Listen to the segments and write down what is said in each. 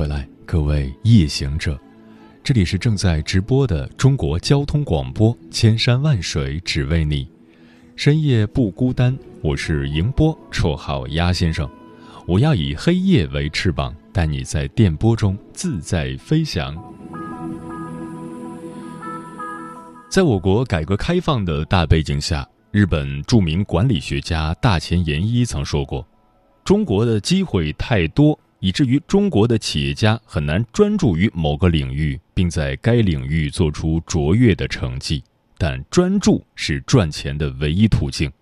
回来，各位夜行者，这里是正在直播的中国交通广播，千山万水只为你，深夜不孤单。我是迎波，绰号鸭先生。我要以黑夜为翅膀，带你在电波中自在飞翔。在我国改革开放的大背景下，日本著名管理学家大前研一曾说过：“中国的机会太多。”以至于中国的企业家很难专注于某个领域，并在该领域做出卓越的成绩。但专注是赚钱的唯一途径。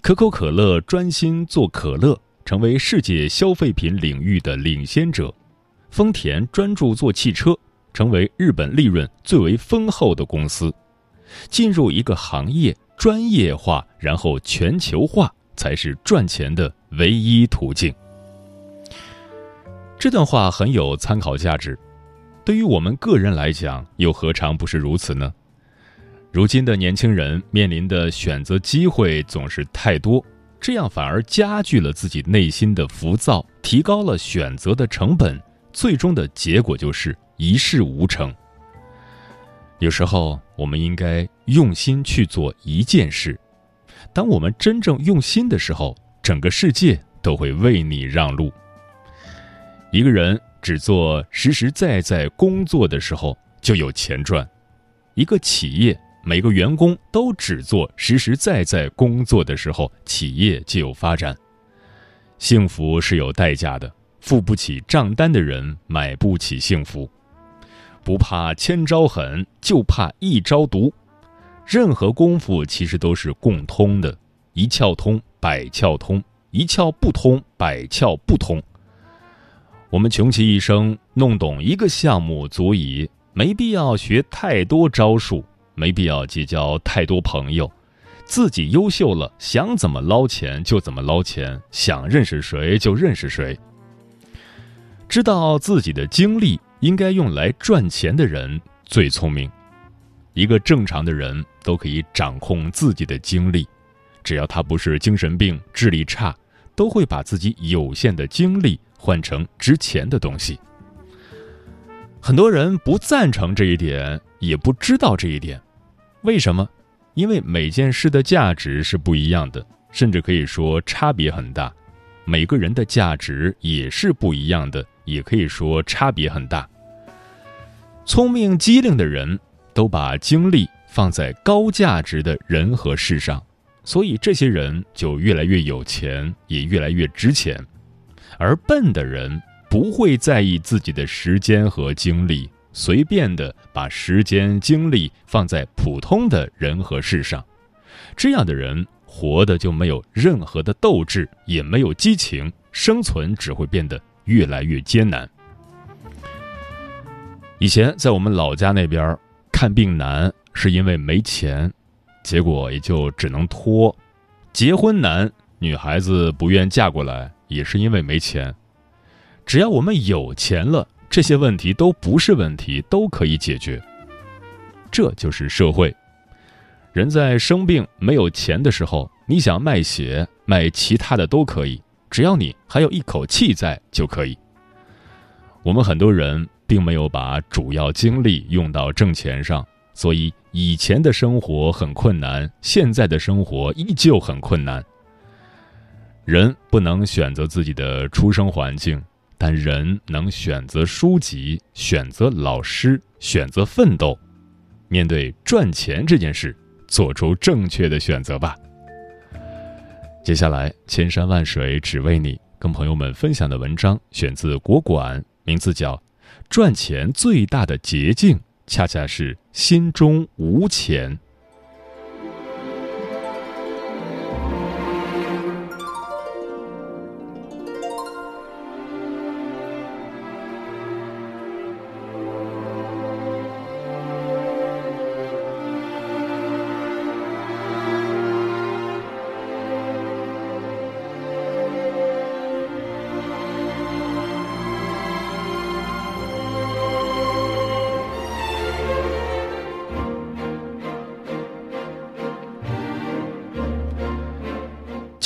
可口可乐专心做可乐，成为世界消费品领域的领先者；丰田专注做汽车，成为日本利润最为丰厚的公司。进入一个行业，专业化，然后全球化，才是赚钱的唯一途径。这段话很有参考价值，对于我们个人来讲，又何尝不是如此呢？如今的年轻人面临的选择机会总是太多，这样反而加剧了自己内心的浮躁，提高了选择的成本，最终的结果就是一事无成。有时候，我们应该用心去做一件事，当我们真正用心的时候，整个世界都会为你让路。一个人只做实实在在工作的时候，就有钱赚；一个企业每个员工都只做实实在在工作的时候，企业就有发展。幸福是有代价的，付不起账单的人买不起幸福。不怕千招狠，就怕一招毒。任何功夫其实都是共通的，一窍通百窍通，一窍不通百窍不通。我们穷其一生弄懂一个项目足矣，没必要学太多招数，没必要结交太多朋友。自己优秀了，想怎么捞钱就怎么捞钱，想认识谁就认识谁。知道自己的精力应该用来赚钱的人最聪明。一个正常的人都可以掌控自己的精力，只要他不是精神病、智力差，都会把自己有限的精力。换成值钱的东西。很多人不赞成这一点，也不知道这一点。为什么？因为每件事的价值是不一样的，甚至可以说差别很大。每个人的价值也是不一样的，也可以说差别很大。聪明机灵的人都把精力放在高价值的人和事上，所以这些人就越来越有钱，也越来越值钱。而笨的人不会在意自己的时间和精力，随便的把时间精力放在普通的人和事上，这样的人活的就没有任何的斗志，也没有激情，生存只会变得越来越艰难。以前在我们老家那边，看病难是因为没钱，结果也就只能拖；结婚难，女孩子不愿嫁过来。也是因为没钱，只要我们有钱了，这些问题都不是问题，都可以解决。这就是社会。人在生病没有钱的时候，你想卖血、卖其他的都可以，只要你还有一口气在就可以。我们很多人并没有把主要精力用到挣钱上，所以以前的生活很困难，现在的生活依旧很困难。人不能选择自己的出生环境，但人能选择书籍、选择老师、选择奋斗。面对赚钱这件事，做出正确的选择吧。接下来，千山万水只为你，跟朋友们分享的文章选自国馆，名字叫《赚钱最大的捷径，恰恰是心中无钱》。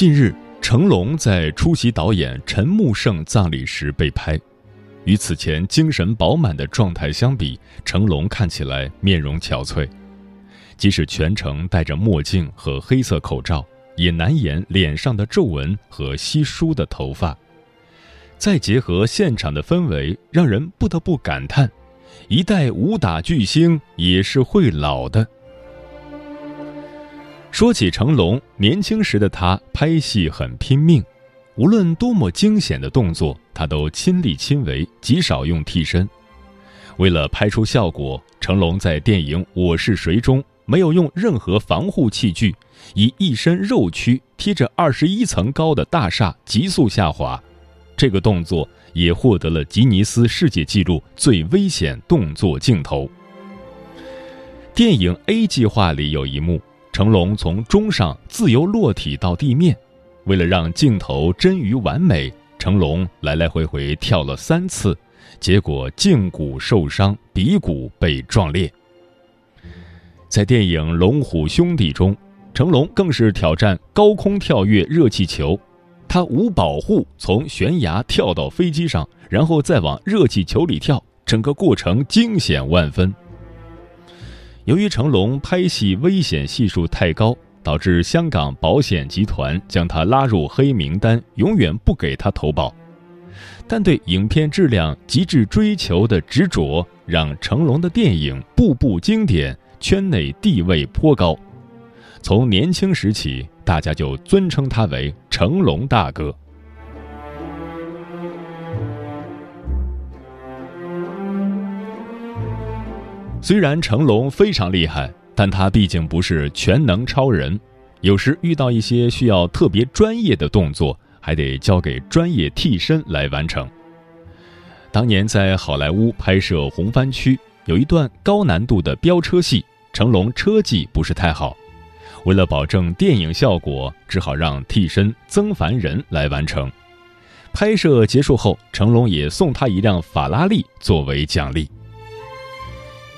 近日，成龙在出席导演陈木胜葬礼时被拍，与此前精神饱满的状态相比，成龙看起来面容憔悴。即使全程戴着墨镜和黑色口罩，也难掩脸上的皱纹和稀疏的头发。再结合现场的氛围，让人不得不感叹：一代武打巨星也是会老的。说起成龙，年轻时的他拍戏很拼命，无论多么惊险的动作，他都亲力亲为，极少用替身。为了拍出效果，成龙在电影《我是谁》中。没有用任何防护器具，以一身肉躯贴着二十一层高的大厦急速下滑，这个动作也获得了吉尼斯世界纪录最危险动作镜头。电影《A 计划》里有一幕，成龙从钟上自由落体到地面，为了让镜头臻于完美，成龙来来回回跳了三次，结果胫骨受伤，鼻骨被撞裂。在电影《龙虎兄弟》中，成龙更是挑战高空跳跃热气球，他无保护从悬崖跳到飞机上，然后再往热气球里跳，整个过程惊险万分。由于成龙拍戏危险系数太高，导致香港保险集团将他拉入黑名单，永远不给他投保。但对影片质量极致追求的执着，让成龙的电影步步经典。圈内地位颇高，从年轻时起，大家就尊称他为成龙大哥。虽然成龙非常厉害，但他毕竟不是全能超人，有时遇到一些需要特别专业的动作，还得交给专业替身来完成。当年在好莱坞拍摄《红番区》，有一段高难度的飙车戏。成龙车技不是太好，为了保证电影效果，只好让替身曾凡人来完成。拍摄结束后，成龙也送他一辆法拉利作为奖励。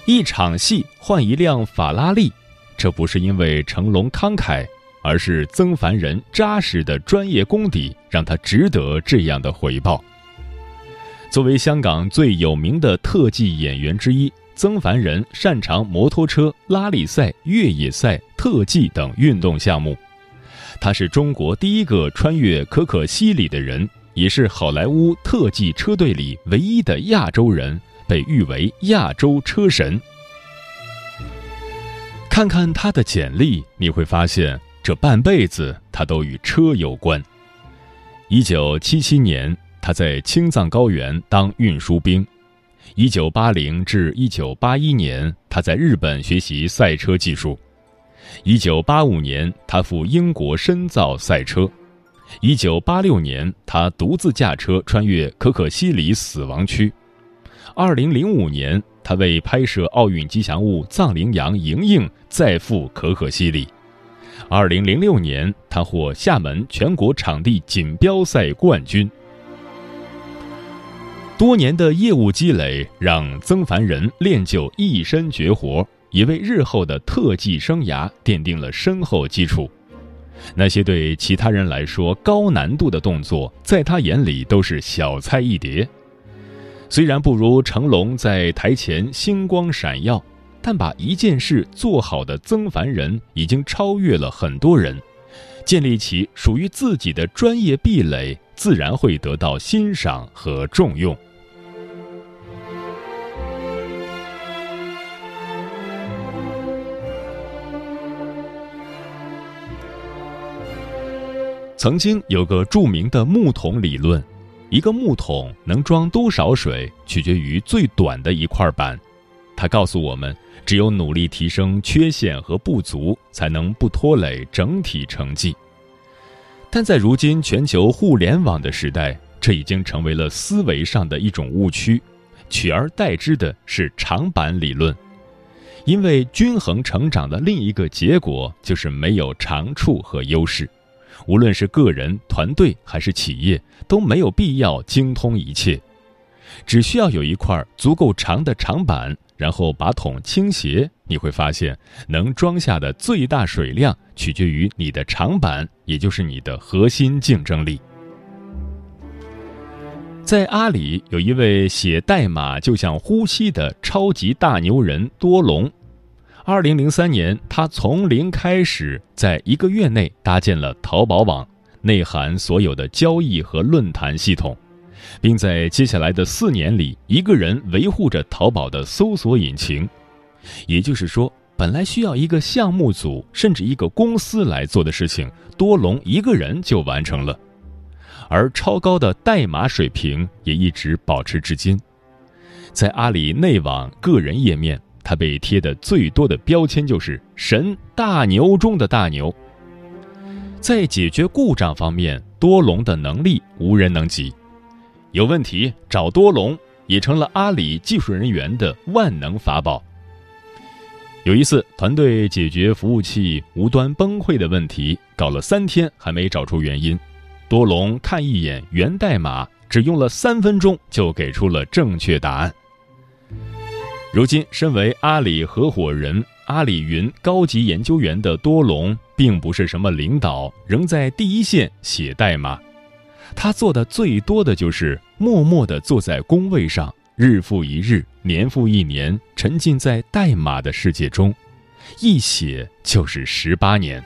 一场戏换一辆法拉利，这不是因为成龙慷慨，而是曾凡人扎实的专业功底让他值得这样的回报。作为香港最有名的特技演员之一。曾凡人擅长摩托车、拉力赛、越野赛、特技等运动项目。他是中国第一个穿越可可西里的人，也是好莱坞特技车队里唯一的亚洲人，被誉为“亚洲车神”。看看他的简历，你会发现这半辈子他都与车有关。一九七七年，他在青藏高原当运输兵。一九八零至一九八一年，他在日本学习赛车技术。一九八五年，他赴英国深造赛车。一九八六年，他独自驾车穿越可可西里死亡区。二零零五年，他为拍摄奥运吉祥物藏羚羊莹莹再赴可可西里。二零零六年，他获厦门全国场地锦标赛冠军。多年的业务积累让曾凡人练就一身绝活，也为日后的特技生涯奠定了深厚基础。那些对其他人来说高难度的动作，在他眼里都是小菜一碟。虽然不如成龙在台前星光闪耀，但把一件事做好的曾凡人已经超越了很多人，建立起属于自己的专业壁垒，自然会得到欣赏和重用。曾经有个著名的木桶理论，一个木桶能装多少水，取决于最短的一块板。它告诉我们，只有努力提升缺陷和不足，才能不拖累整体成绩。但在如今全球互联网的时代，这已经成为了思维上的一种误区，取而代之的是长板理论。因为均衡成长的另一个结果就是没有长处和优势。无论是个人、团队还是企业，都没有必要精通一切，只需要有一块足够长的长板，然后把桶倾斜，你会发现能装下的最大水量取决于你的长板，也就是你的核心竞争力。在阿里有一位写代码就像呼吸的超级大牛人多龙。二零零三年，他从零开始，在一个月内搭建了淘宝网，内含所有的交易和论坛系统，并在接下来的四年里，一个人维护着淘宝的搜索引擎。也就是说，本来需要一个项目组甚至一个公司来做的事情，多龙一个人就完成了。而超高的代码水平也一直保持至今。在阿里内网个人页面，他被贴的最多的标签就是“神大牛中的大牛”。在解决故障方面，多龙的能力无人能及。有问题找多龙，也成了阿里技术人员的万能法宝。有一次，团队解决服务器无端崩溃的问题，搞了三天还没找出原因。多龙看一眼源代码，只用了三分钟就给出了正确答案。如今，身为阿里合伙人、阿里云高级研究员的多龙，并不是什么领导，仍在第一线写代码。他做的最多的就是默默地坐在工位上，日复一日，年复一年，沉浸在代码的世界中，一写就是十八年。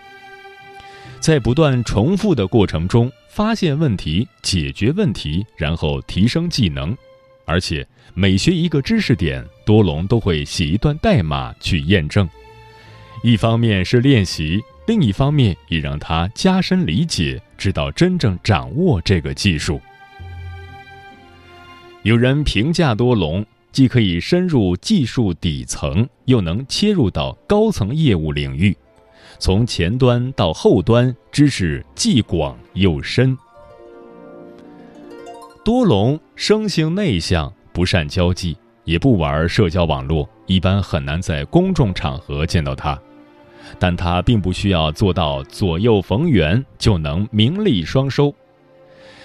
在不断重复的过程中。发现问题，解决问题，然后提升技能，而且每学一个知识点，多隆都会写一段代码去验证。一方面是练习，另一方面也让他加深理解，直到真正掌握这个技术。有人评价多隆，既可以深入技术底层，又能切入到高层业务领域。从前端到后端，知识既广又深。多隆生性内向，不善交际，也不玩社交网络，一般很难在公众场合见到他。但他并不需要做到左右逢源就能名利双收。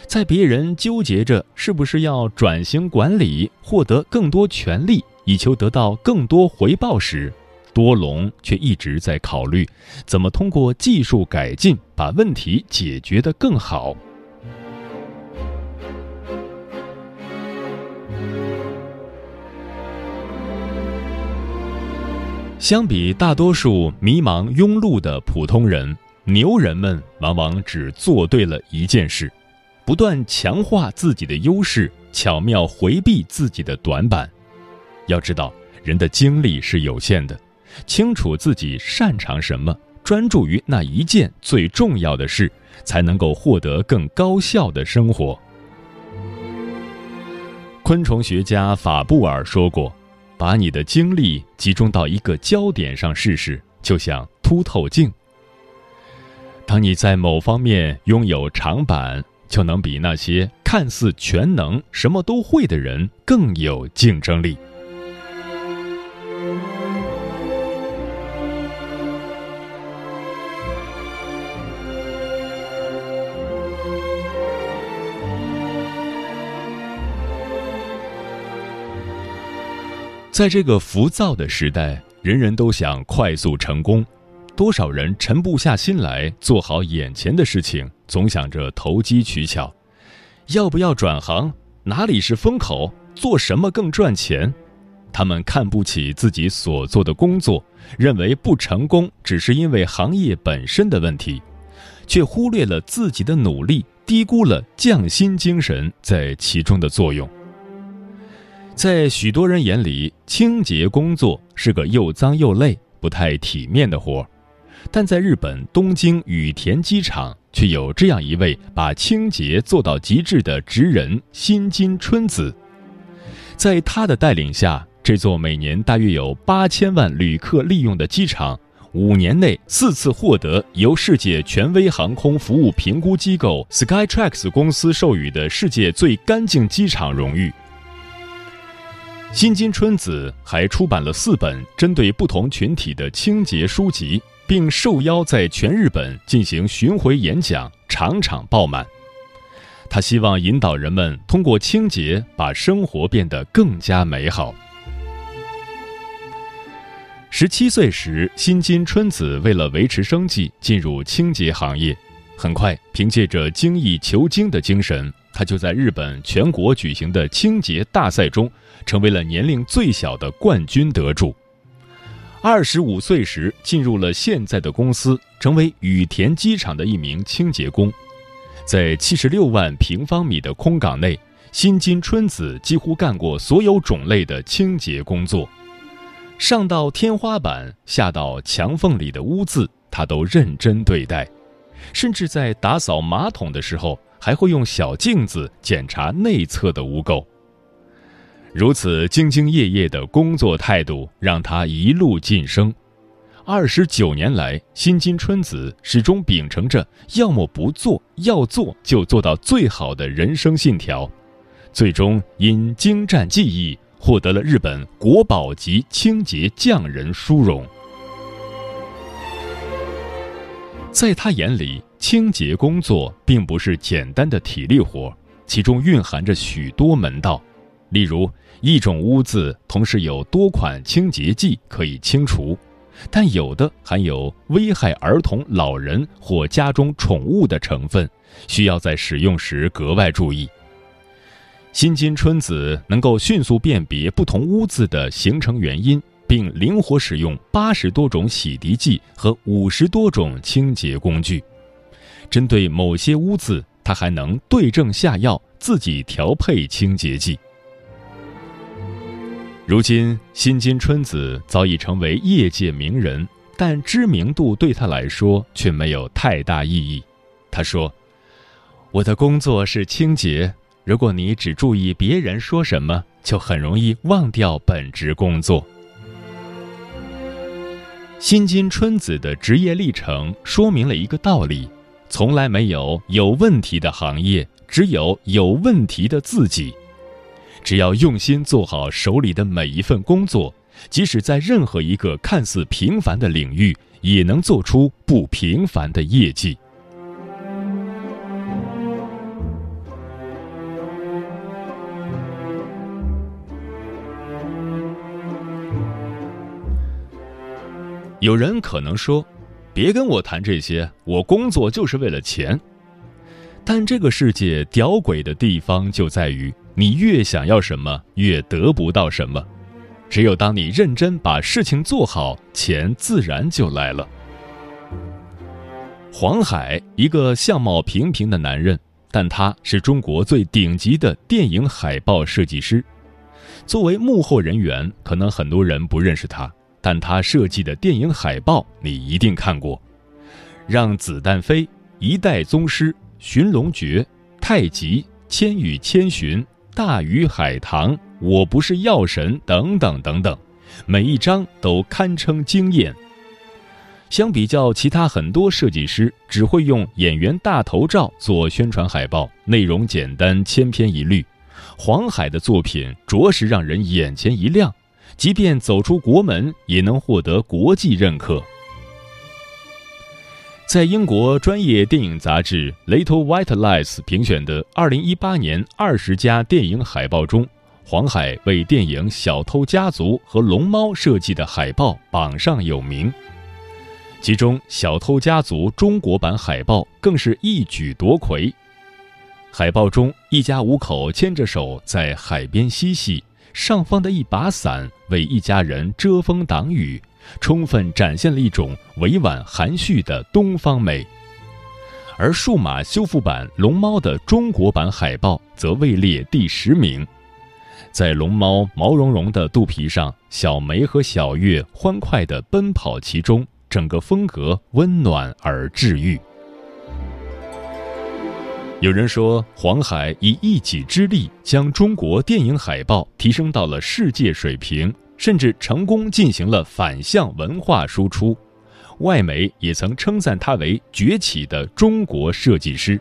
在别人纠结着是不是要转型管理，获得更多权利，以求得到更多回报时，多龙却一直在考虑，怎么通过技术改进把问题解决得更好。相比大多数迷茫庸碌的普通人，牛人们往往只做对了一件事：不断强化自己的优势，巧妙回避自己的短板。要知道，人的精力是有限的。清楚自己擅长什么，专注于那一件最重要的事，才能够获得更高效的生活。昆虫学家法布尔说过：“把你的精力集中到一个焦点上试试，就像凸透镜。当你在某方面拥有长板，就能比那些看似全能、什么都会的人更有竞争力。”在这个浮躁的时代，人人都想快速成功，多少人沉不下心来做好眼前的事情，总想着投机取巧，要不要转行？哪里是风口？做什么更赚钱？他们看不起自己所做的工作，认为不成功只是因为行业本身的问题，却忽略了自己的努力，低估了匠心精神在其中的作用。在许多人眼里，清洁工作是个又脏又累、不太体面的活儿，但在日本东京羽田机场，却有这样一位把清洁做到极致的职人新津春子。在他的带领下，这座每年大约有八千万旅客利用的机场，五年内四次获得由世界权威航空服务评估机构 Skytrax 公司授予的世界最干净机场荣誉。新津春子还出版了四本针对不同群体的清洁书籍，并受邀在全日本进行巡回演讲，场场爆满。他希望引导人们通过清洁把生活变得更加美好。十七岁时，新津春子为了维持生计，进入清洁行业。很快，凭借着精益求精的精神，他就在日本全国举行的清洁大赛中，成为了年龄最小的冠军得主。二十五岁时，进入了现在的公司，成为羽田机场的一名清洁工。在七十六万平方米的空港内，新津春子几乎干过所有种类的清洁工作。上到天花板，下到墙缝里的污渍，他都认真对待，甚至在打扫马桶的时候，还会用小镜子检查内侧的污垢。如此兢兢业业的工作态度，让他一路晋升。二十九年来，新津春子始终秉承着“要么不做，要做就做到最好的”人生信条，最终因精湛技艺。获得了日本国宝级清洁匠人殊荣。在他眼里，清洁工作并不是简单的体力活，其中蕴含着许多门道。例如，一种污渍同时有多款清洁剂可以清除，但有的含有危害儿童、老人或家中宠物的成分，需要在使用时格外注意。新津春子能够迅速辨别不同污渍的形成原因，并灵活使用八十多种洗涤剂和五十多种清洁工具。针对某些污渍，他还能对症下药，自己调配清洁剂。如今，新津春子早已成为业界名人，但知名度对他来说却没有太大意义。他说：“我的工作是清洁。”如果你只注意别人说什么，就很容易忘掉本职工作。新津春子的职业历程说明了一个道理：从来没有有问题的行业，只有有问题的自己。只要用心做好手里的每一份工作，即使在任何一个看似平凡的领域，也能做出不平凡的业绩。有人可能说：“别跟我谈这些，我工作就是为了钱。”但这个世界屌诡的地方就在于，你越想要什么，越得不到什么。只有当你认真把事情做好，钱自然就来了。黄海，一个相貌平平的男人，但他是中国最顶级的电影海报设计师。作为幕后人员，可能很多人不认识他。但他设计的电影海报你一定看过，《让子弹飞》《一代宗师》《寻龙诀》《太极》《千与千寻》《大鱼海棠》《我不是药神》等等等等，每一张都堪称惊艳。相比较其他很多设计师只会用演员大头照做宣传海报，内容简单千篇一律，黄海的作品着实让人眼前一亮。即便走出国门，也能获得国际认可。在英国专业电影杂志《Little White Lies》评选的2018年二十家电影海报中，黄海为电影《小偷家族》和《龙猫》设计的海报榜上有名。其中，《小偷家族》中国版海报更是一举夺魁。海报中，一家五口牵着手在海边嬉戏。上方的一把伞为一家人遮风挡雨，充分展现了一种委婉含蓄的东方美。而数码修复版龙猫的中国版海报则位列第十名，在龙猫毛茸茸的肚皮上，小梅和小月欢快地奔跑其中，整个风格温暖而治愈。有人说，黄海以一己之力将中国电影海报提升到了世界水平，甚至成功进行了反向文化输出。外媒也曾称赞他为崛起的中国设计师。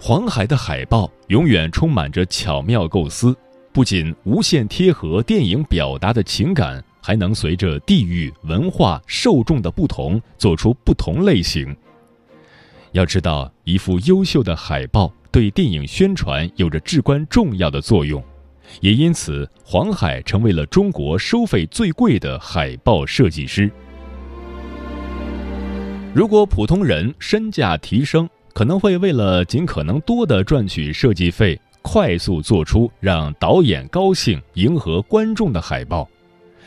黄海的海报永远充满着巧妙构思，不仅无限贴合电影表达的情感，还能随着地域、文化、受众的不同，做出不同类型。要知道，一幅优秀的海报对电影宣传有着至关重要的作用。也因此，黄海成为了中国收费最贵的海报设计师。如果普通人身价提升，可能会为了尽可能多的赚取设计费，快速做出让导演高兴、迎合观众的海报。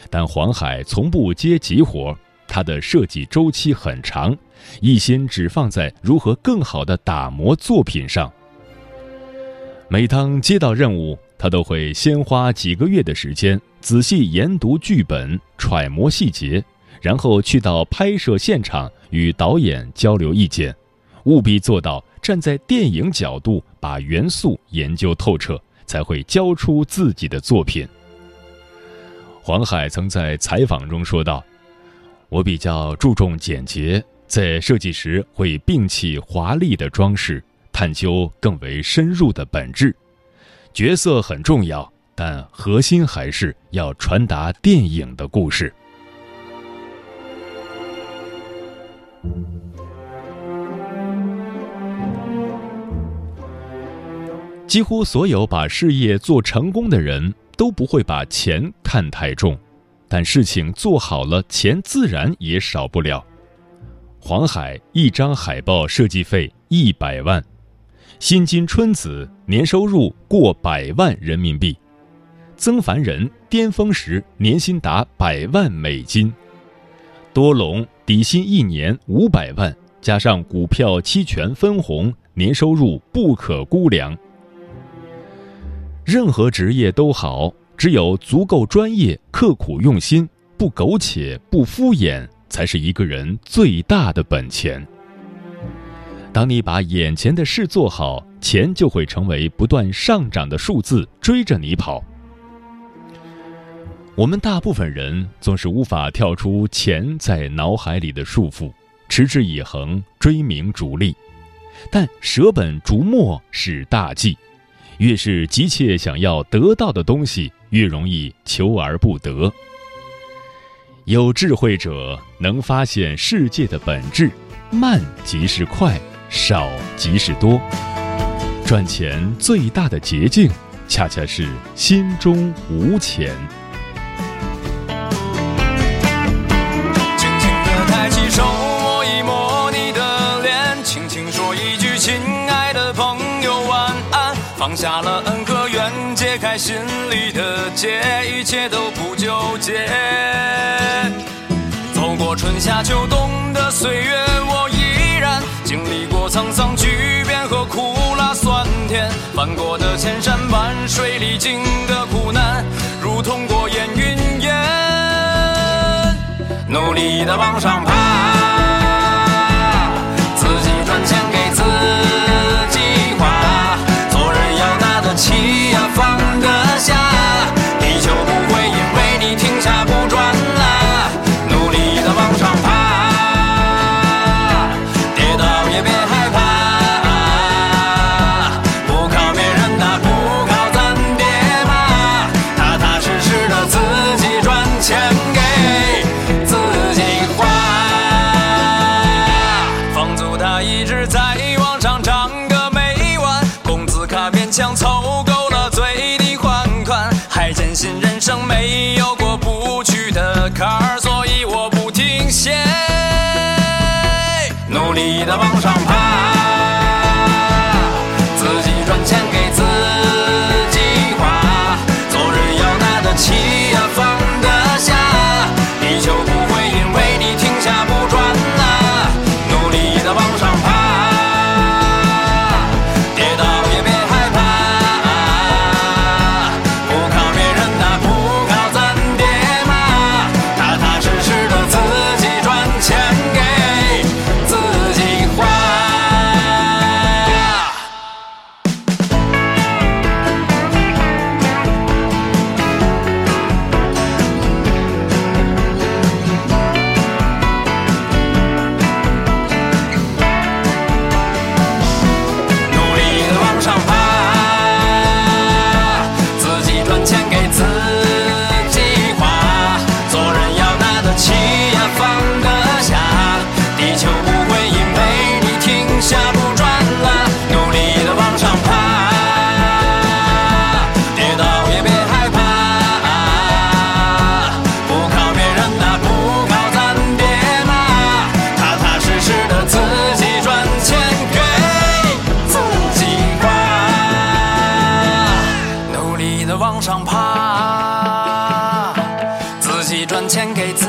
但黄海从不接急活，他的设计周期很长，一心只放在如何更好的打磨作品上。每当接到任务，他都会先花几个月的时间仔细研读剧本、揣摩细节，然后去到拍摄现场与导演交流意见，务必做到站在电影角度把元素研究透彻，才会交出自己的作品。黄海曾在采访中说道：“我比较注重简洁，在设计时会摒弃华丽的装饰，探究更为深入的本质。”角色很重要，但核心还是要传达电影的故事。几乎所有把事业做成功的人都不会把钱看太重，但事情做好了，钱自然也少不了。黄海一张海报设计费一百万。新金春子年收入过百万人民币，曾凡人巅峰时年薪达百万美金，多隆底薪一年五百万，加上股票期权分红，年收入不可估量。任何职业都好，只有足够专业、刻苦用心、不苟且、不敷衍，才是一个人最大的本钱。当你把眼前的事做好，钱就会成为不断上涨的数字，追着你跑。我们大部分人总是无法跳出钱在脑海里的束缚，持之以恒追名逐利，但舍本逐末是大忌。越是急切想要得到的东西，越容易求而不得。有智慧者能发现世界的本质，慢即是快。少即是多，赚钱最大的捷径，恰恰是心中无钱。轻轻地抬起手，摸一摸你的脸，轻轻说一句“亲爱的朋友，晚安”。放下了恩和怨，解开心里的结，一切都不纠结。走过春夏秋冬的岁月，沧桑巨变和苦辣酸甜，翻过的千山万水，历经的苦难，如同过眼云烟，努力的往上爬。在网上唱个没完，工资卡勉强凑够了最低还款，还坚信人生没有过不去的坎儿，所以我不停歇，努力的往上。赚钱给自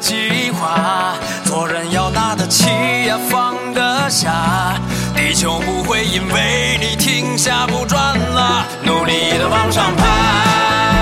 己花，做人要拿得起呀，放得下，地球不会因为你停下不转了，努力的往上爬。